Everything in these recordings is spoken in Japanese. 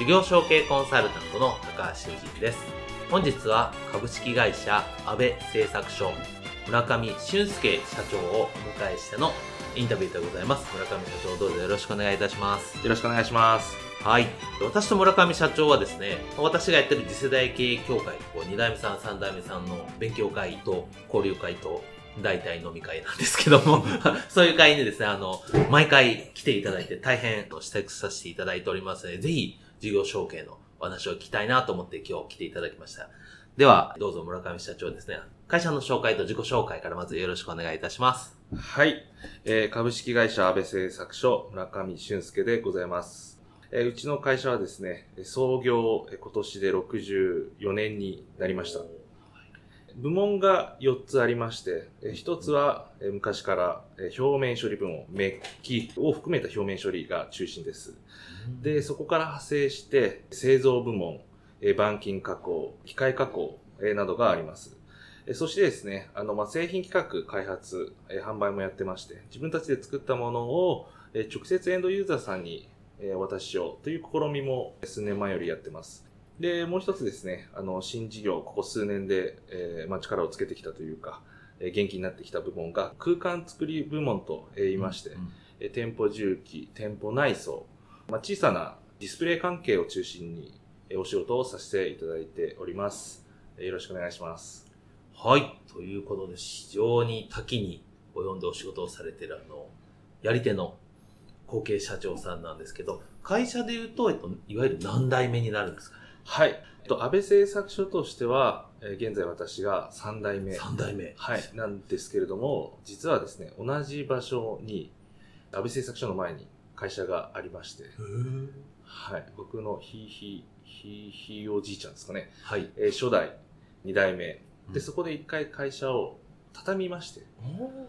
事業承継コンサルタントの高橋修人です。本日は株式会社安倍製作所村上俊介社長をお迎えしてのインタビューでございます。村上社長どうぞよろしくお願いいたします。よろしくお願いします。はい。私と村上社長はですね、私がやってる次世代経営協会、2代目さん、3代目さんの勉強会と交流会と大体飲み会なんですけども そういう会にですね、あの、毎回来ていただいて大変指摘させていただいておりますので、ぜひ事業承継のお話を聞きたいなと思って今日来ていただきました。では、どうぞ村上社長ですね。会社の紹介と自己紹介からまずよろしくお願いいたします。はい。えー、株式会社安倍製作所村上俊介でございます。えー、うちの会社はですね、創業今年で64年になりました。部門が4つありまして、1つは昔から表面処理部門、メッキを含めた表面処理が中心です。で、そこから派生して製造部門、板金加工、機械加工などがあります。そしてですね、あの、ま製品企画、開発、販売もやってまして、自分たちで作ったものを直接エンドユーザーさんにお渡ししようという試みも数年前よりやってます。で、もう一つですね、あの、新事業、ここ数年で、えー、まあ、力をつけてきたというか、えー、元気になってきた部門が、空間作り部門と言いまして、うんうん、店舗重機、店舗内装、まあ、小さなディスプレイ関係を中心に、お仕事をさせていただいております。よろしくお願いします。はい。ということで、非常に多岐に及んでお仕事をされている、あの、やり手の後継社長さんなんですけど、会社で言うと、えっと、いわゆる何代目になるんですか？はい。と、安倍製作所としては、えー、現在私が3代目。3代目。はい。なんですけれども、実はですね、同じ場所に、安倍製作所の前に会社がありまして、はい。僕のひいひい、ひいひいおじいちゃんですかね。はい。えー、初代2代目。で、そこで一回会社を畳みまして。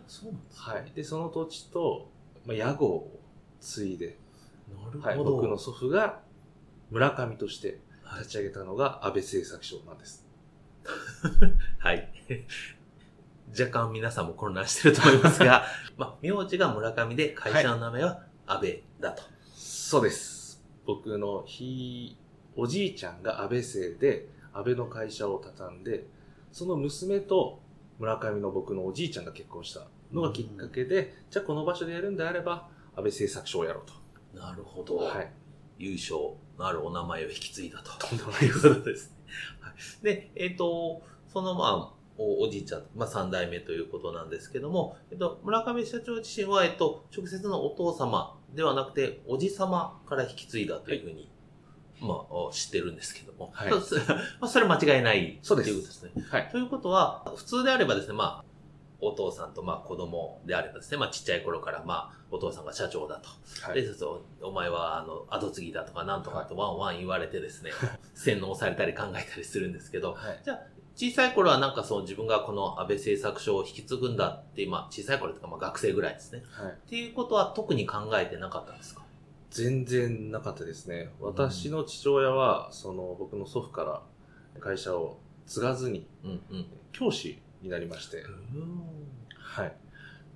そうなんですか、はい。で、その土地と、まあ、屋号を継いで、なるほど。はい、僕の祖父が村上として、立ち上げたのが安倍製作所なんです。はい。若干皆さんも混乱してると思いますが、まあ、名字が村上で会社の名前は安倍だと。はい、そうです。僕のひ、おじいちゃんが安倍製で、安倍の会社を畳んで、その娘と村上の僕のおじいちゃんが結婚したのがきっかけで、じゃあこの場所でやるんであれば、安倍製作所をやろうと。なるほど。はい。優勝のあるお名前を引き継いだと。とんでもないことですね。で、えっ、ー、と、そのまあ、おじいちゃん、まあ三代目ということなんですけども、えっと、村上社長自身は、えっと、直接のお父様ではなくて、おじ様から引き継いだというふうに、はい、まあ、知ってるんですけども、はい、まあ、それ間違いないそうです。ということですね。はい。ということは、普通であればですね、まあ、お父さんとまあ子供であればですね、まあちっちゃい頃からまあお父さんが社長だと。はい、で、お前はあの後継ぎだとかなんとかとワンワン言われてですね、洗脳されたり考えたりするんですけど、はい、じゃあ小さい頃はなんかそう自分がこの安倍製作所を引き継ぐんだって、まあ小さい頃とかまあ学生ぐらいですね。はい、っていうことは特に考えてなかったんですか？全然なかったですね。私の父親は、その僕の祖父から会社を継がずに、教師になりまして、はい。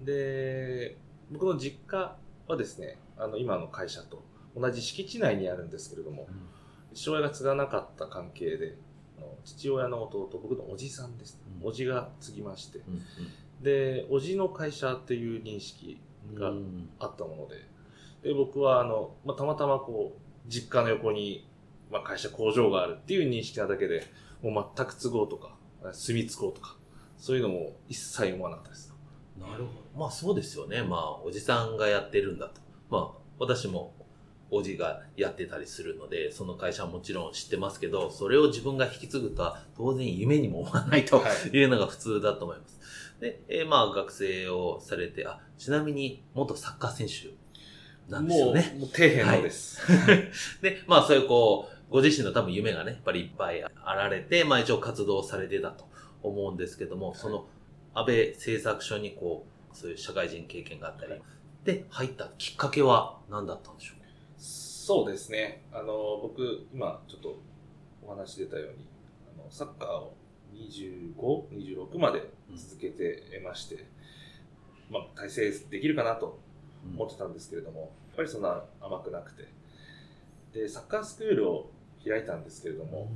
で、僕の実家はですね、あの、今の会社と同じ敷地内にあるんですけれども、うん、父親が継がなかった関係で、父親の弟、僕のおじさんです、ね、うん、おじが継ぎまして、うんうん、で、おじの会社っていう認識があったもので、で、僕は、あの、まあ、たまたまこう、実家の横に、まあ、会社工場があるっていう認識なだけで、もう全く都合とか、住み着こうとか、そういうのも一切思わなかったです。なるほど。まあそうですよね。まあおじさんがやってるんだと。まあ私もおじがやってたりするので、その会社はもちろん知ってますけど、それを自分が引き継ぐとは当然夢にも思わないとはいいうのが普通だと思います。で、えーまあ学生をされて、あ、ちなみに元サッカー選手なんですよね。もう、もう底辺のです。で、まあそういうこう、ご自身の多分夢がね、やっぱりいっぱいあられて、まあ一応活動されてたと思うんですけども、その安倍製作所にこう、そういう社会人経験があったり、で、入ったきっかけは何だったんでしょう？そうですね。あの、僕、今、ちょっとお話出たように、あのサッカーを25、26まで続けてまして、まあ、体制できるかなと思ってたんですけれども、やっぱりそんな甘くなくて。で、サッカースクールを開いたんですけれども、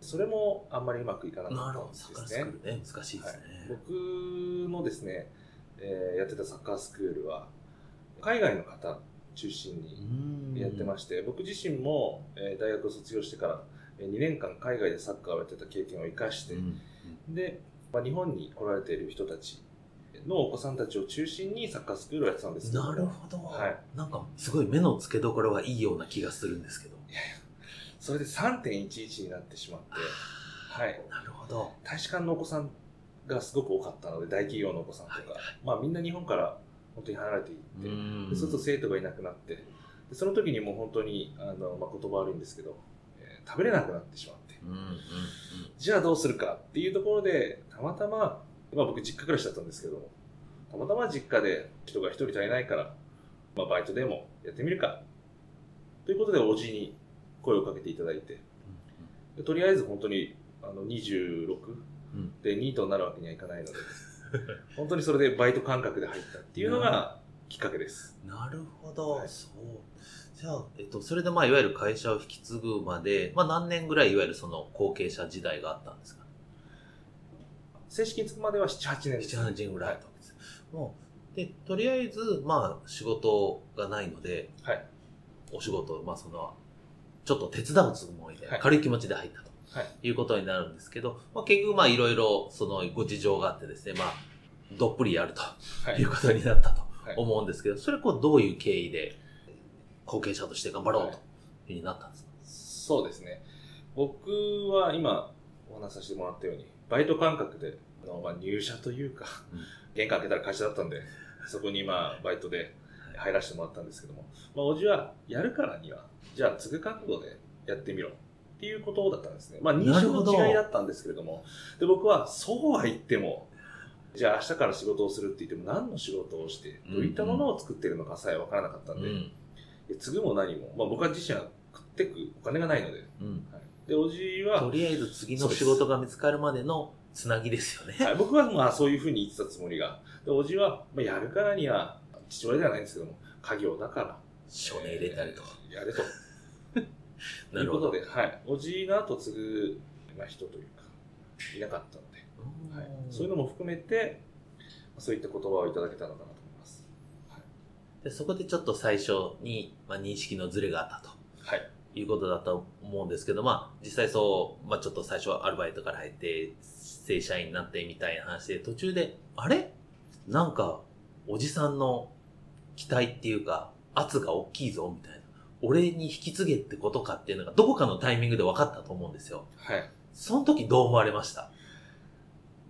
それもあんまりうまくいかなかったんですね。スクールね、難しいですね。僕のですね、えーやってたサッカースクールは、海外の方中心にやってましして、僕自身も、えー大学を卒業してからえー2年間海外でサッカーをやってた経験を生かして、で、まあ、日本に来られている人たちのお子さんたちを中心にサッカースクールをやってたんですなるほど、はい。なんかすごい目の付けどころはいいような気がするんですけど。それで3.11になってしまって、はい、なるほど。大使館のお子さんがすごく多かったので大企業のお子さんとか、はいはい。まあ、みんな日本から本当に離れていって、ん。でそうすると生徒がいなくなってでその時にもう本当にあの、まあ、言葉悪いんですけど、えー食べれなくなってしまって。うんうんうん。じゃあどうするかっていうところでたまたま、まあ、僕実家暮らしだったんですけどもたまたま実家で人が一人足りないから、まあ、バイトでもやってみるか。ということでおじに声をかけていただいてでとりあえず本当にあの26うんでニートになるわけにはいかないので 本当にそれでバイト感覚で入ったっていうのがきっかけです。なるほど、はいそう。じゃあ、えっと、それでまあ、いわゆる会社を引き継ぐまで、まあ、何年ぐらい、いわゆるその後継者時代があったんですか？正式につくまでは7、8年です。7、8年ぐらいあったんです。もう、で、とりあえず、まあ、仕事がないので、はい。お仕事、まあ、その、ちょっと手伝うつもりで、はい軽い気持ちで入ったと。はい。いうことになるんですけど、まあ、結局、まあ、いろいろ、その、ご事情があってですね、まあ、どっぷりやるとはいいうことになったとはい思うんですけど、それこう、どういう経緯で、後継者として頑張ろうというふうになったんですか、そうですね。僕は今お話しさせてもらったように、バイト感覚で、あのまあ、入社というか、うん玄関開けたら会社だったんで、そこにまあバイトで入らせてもらったんですけども、まあ、おじはやるからには、じゃあ継ぐ覚悟でやってみろっていうことだったんですね。まあ認識の違いだったんですけれども、で僕はそうは言っても、じゃあ明日から仕事をするって言っても何の仕事をして、どういったものを作っているのかさえ分からなかったんで、うん。いや継ぐも何も、まあ、僕は自身は食ってくお金がないので、うん。で、おじは、とりあえず次の仕事が見つかるまでのつなぎですよね。はい、僕はまあそういうふうに言ってたつもりが、で、おじは、まあ、やるからには、父親ではないんですけども、家業だから、署名入れたりとか。えーやれと。なるほど。いうことで、はい。おじの後継ぐ、まあ、人というか、いなかったので、うんはい、そういうのも含めて、そういった言葉をいただけたのかなと思います。でそこでちょっと最初に、まあ、認識のズレがあったと。はい。いうことだと思うんですけど、まあ、実際そう、まあ、ちょっと最初はアルバイトから入って、正社員になってみたいな話で、途中で、あれ？なんか、おじさんの期待っていうか、圧が大きいぞ、みたいな。俺に引き継げってことかっていうのが、どこかのタイミングで分かったと思うんですよ。はい。その時どう思われました？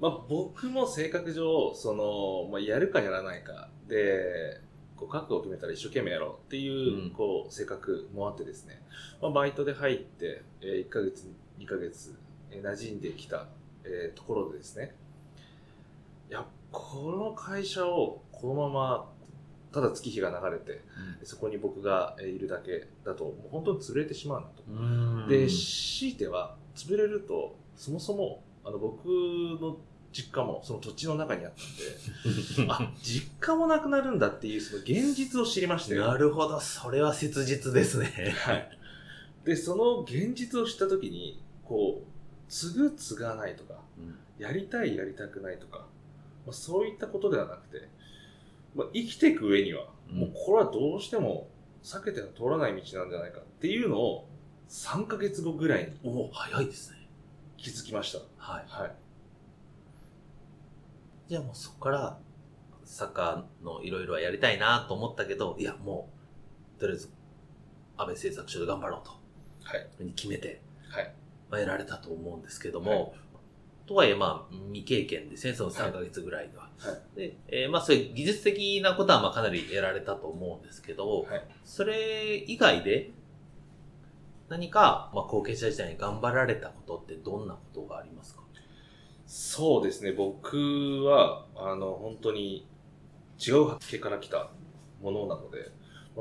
まあ、僕も性格上、その、まあ、やるかやらないかで、こう覚悟を決めたら一生懸命やろうっていう、うんこう、性格もあってですね、まあ、バイトで入って、えー1ヶ月、2ヶ月、えー馴染んできた、えーところでですね、いや、この会社をこのまま、ただ月日が流れて、そこに僕がえーいるだけだと、もう本当に潰れてしまうなと。うんで、強いては、潰れると、そもそも、あの、僕の実家もその土地の中にあったんで、あ、実家もなくなるんだっていう、その現実を知りまして。なるほど、それは切実ですね。はい。で、その現実を知ったときに、こう、継ぐ、継がないとか、やりたい、やりたくないとか、まあ、そういったことではなくて、まあ、生きていく上には、うんもうこれはどうしても避けては通らない道なんじゃないかっていうのを、3ヶ月後ぐらいにおお早いですね。気づきました。はい。はい。じゃあもうそこから、サッカーのいろいろはやりたいなと思ったけど、いやもう、とりあえず、安倍製作所で頑張ろうと、はい。に決めて、はい。まあ、やられたと思うんですけども、はいとはいえまあ未経験ですね、その3ヶ月ぐらいでは。はい。で、えーまあそういう技術的なことはまあかなりやられたと思うんですけど、はい。それ以外で何か、まあ、後継者時代に頑張られたことってどんなことがありますか？そうですね、僕は、あの、本当に違う発見から来たものなので、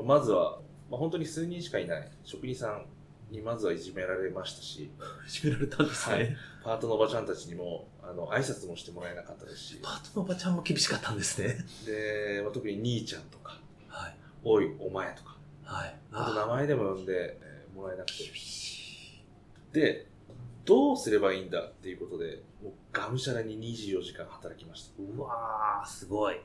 まずは、まあ、本当に数人しかいない職人さんにまずはいじめられましたし、始められたんですね。はいパートのおばちゃんたちにも、あの、挨拶もしてもらえなかったですし、パートのおばちゃんも厳しかったんですね。で、まあ、特に兄ちゃんとか、はい。おい、お前とか、はい。あと名前でも呼んで、えーもらえなくて。で、どうすればいいんだっていうことで、もうがむしゃらに24時間働きましい。うわー、すごい。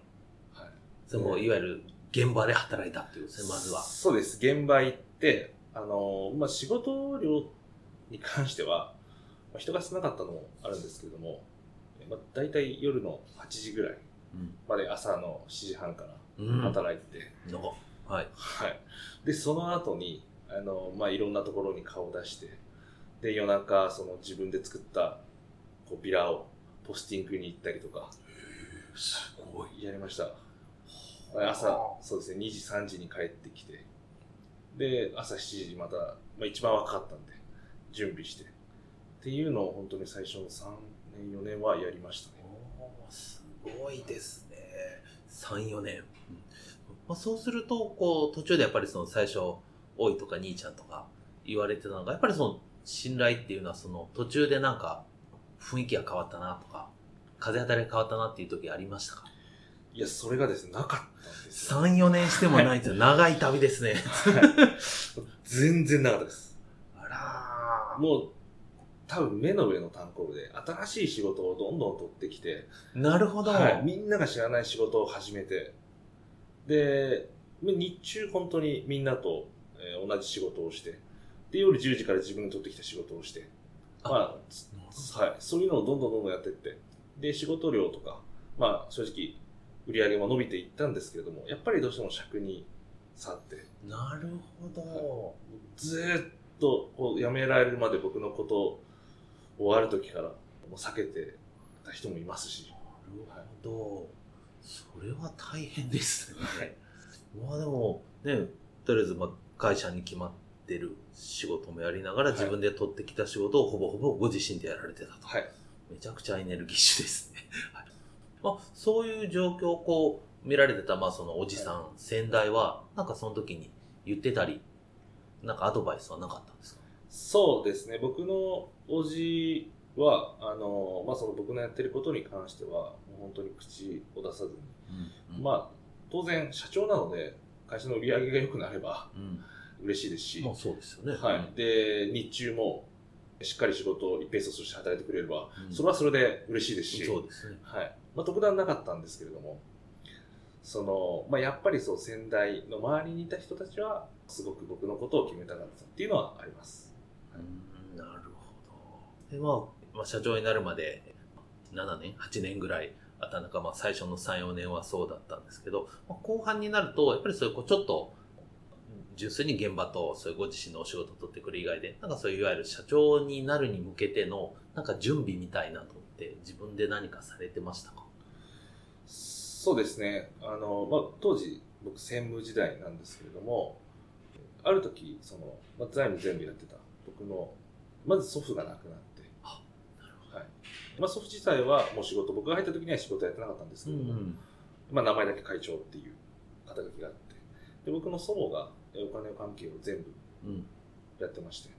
た。はい。それもいわゆる現場で働いたっていうですね、まずは。そうです。現場行って、あの、まあ、仕事量に関しては、まあ、人が少なかったのもあるんですけれども、えまあ、大体夜の8時ぐらいうん。まで朝の7時半からうん。働いて、なんか、はい。はい。で、その後に、あの、まあ、いろんなところに顔を出して、で、夜中、その自分で作った、こう、ビラをポスティングに行ったりとか、すごい。やりました。朝、そうですね、2時、3時に帰ってきて、で、朝7時また、まあ、一番若かったんで、準備して、っていうのを本当に最初の3年、4年はやりましたね。すごいですね。3、4年。うんまあ、そうすると、こう、途中でやっぱりその最初、おいとか兄ちゃんとか言われてたのが、やっぱりその信頼っていうのはその途中でなんか雰囲気が変わったなとか、風当たりが変わったなっていう時ありましたか？いや、それがですね、なかったんですよ。?3、4年してもないんですよ。長い旅ですね。全然なかったです。あらもう、多分目の上の単行部で、新しい仕事をどんどん取ってきて、ー。なるほど。はい、みんなが知らない仕事を始めて、で、日中本当にみんなと、えー同じ仕事をして、で、夜10時から自分が取ってきた仕事をして、まあ、はい、そういうのをどんどんどんどんやっていって、で、仕事量とか、まあ、正直、売り上げも伸びていったんですけれども、やっぱりどうしても尺に差あって、なるほど。ずーっとこう辞められるまで僕のことを終わる時からもう避けてた人もいますし、なるほど。それは大変ですね。まあでも、ね、とりあえずまあ会社に決まってる仕事もやりながらはい自分で取ってきた仕事をほぼほぼご自身でやられてたと。はい。めちゃくちゃエネルギッシュですね。はいまあ、そういう状況をこう見られてた、まあそのおじさん、先代は、なんかその時に言ってたり、なんかアドバイスはなかったんですか？そうですね、僕のおじは、あの、まあ、その僕のやってることに関しては、本当に口を出さずに、うん。まあ、当然社長なので、会社の売り上げが良くなればうん。嬉しいですし、まあそうですよね。はい。で、日中もしっかり仕事を一平卒として働いてくれれば、うんそれはそれで嬉しいですし、そうですね。はい。まあ、特段なかったんですけれども、その、まあ、やっぱりそう、先代の周りにいた人たちは、すごく僕のことを決めたかったっていうのはあります。で、まあ、まあ、社長になるまで7年、8年ぐらいあった中、まあ、最初の3、4年はそうだったんですけど、まあ、後半になると、やっぱりそういう、こう、ちょっと、純粋に現場と、そういうご自身のお仕事を取ってくる以外で、なんかそういう、いわゆる社長になるに向けての、なんか準備みたいなのって、自分で何かされてましたか？そうですね。あの、まあ、当時、僕、専務時代なんですけれども、ある時、その、まあ、財務全部やってた、僕の、まず祖父が亡くなっ。まあ、祖父自体はもう仕事、僕が入った時には仕事やってなかったんですけども、まあ、名前だけ会長っていう肩書きがあって、で、僕の祖母がえお金関係を全部うん。やってまして、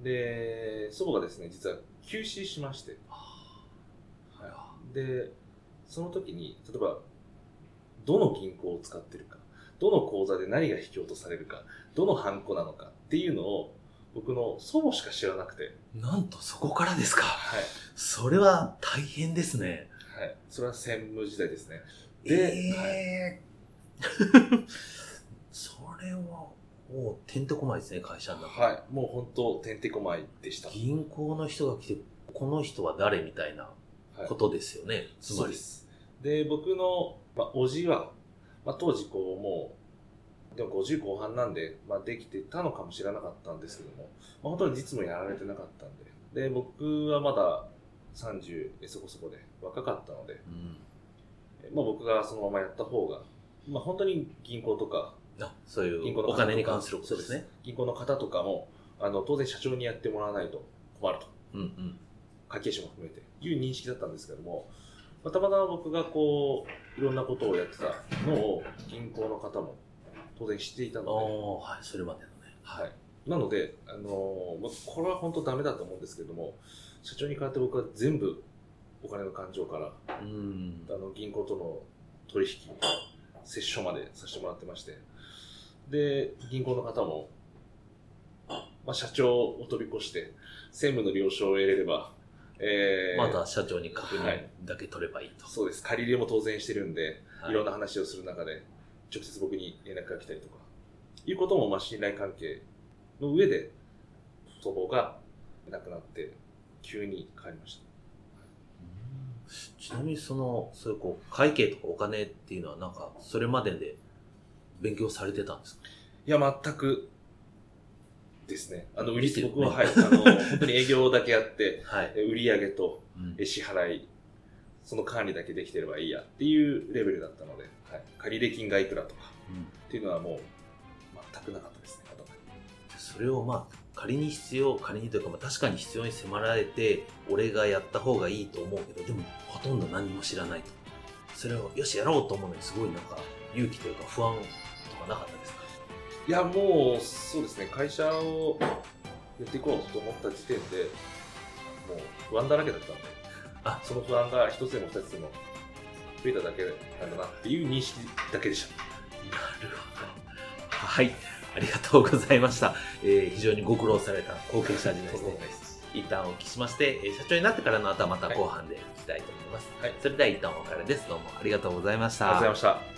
で、祖母がですね、実は休止しまして、はい、で、その時に、例えば、どの銀行を使ってるか、どの口座で何が引き落とされるか、どのハンコなのかっていうのを、僕の祖母しか知らなくて、なんとそこからですか。はい。それは大変ですね。はい。それは専務時代ですね。えでえ それは、もう、てんてこまいですね、会社の中。はい。もう本当、てんてこまいでした。銀行の人が来て、この人は誰みたいな。ことですよね。つまり。そうです。で、僕の、まあ、おじは、まあ、当時こう、もう、でも50後半なんで、まあ、できてたのかもしれなかったんですけども、まあ、本当に実務やられてなかったんで、で、僕はまだ30そこそこで若かったので、うんえまあ、僕がそのままやった方が、まあ、本当に銀行とか、あそういう銀行のお金に関することですね。銀行の方とかも、あの、当然社長にやってもらわないと困ると。うんうん。会計士も含めていう認識だったんですけども、まあたまたま僕がこういろんなことをやってたのを銀行の方も当然知っていたので、はい、それまでのね。はい、なので、あのーまあこれは本当ダメだと思うんですけども社長に代わって僕は全部お金の勘定からうん。あの銀行との取引折衝までさせてもらってまして。で銀行の方も、まあ、社長を飛び越して専務の了承を得れれば、えーまた社長に確認だけ取ればいいと。そうです。借り入れも当然してるんで、、はいろんな話をする中で直接僕に連絡が来たりとかいうこともまあ信頼関係の上で祖母が亡くなって急に変わりました。ちなみにその、そういうこう、会計とかお金っていうのはなんか、それまでで勉強されてたんですか？いや全くですね。あの売りね。僕は、はい、あの本当に営業だけやって はい。え売上とうん。え支払いその管理だけできてればいいやっていうレベルだったので、はい、借入金がいくらとかっていうのはもう全くなかったですねそれをまあ、仮に必要、仮にというか、まあ、確かに必要に迫られて、俺がやった方がいいと思うけど、でも、ほとんど何も知らないと。それを、よし、やろうと思うのに、すごいなんか、勇気というか不安とかなかったですか？いやもうそうですね。会社をやっていこうと思った時点でもう不安だらけだったんであその不安が一つでも二つでも増えただけなんだなっていう認識だけでしたなるほど。はい。ありがとうございました。えー非常にご苦労された後継者時代ですね。一旦お聞きしまして、えー社長になってからの後はまた後半で聞きたいと思います。はいそれでは一旦お別れです。どうもありがとうございました。ありがとうございました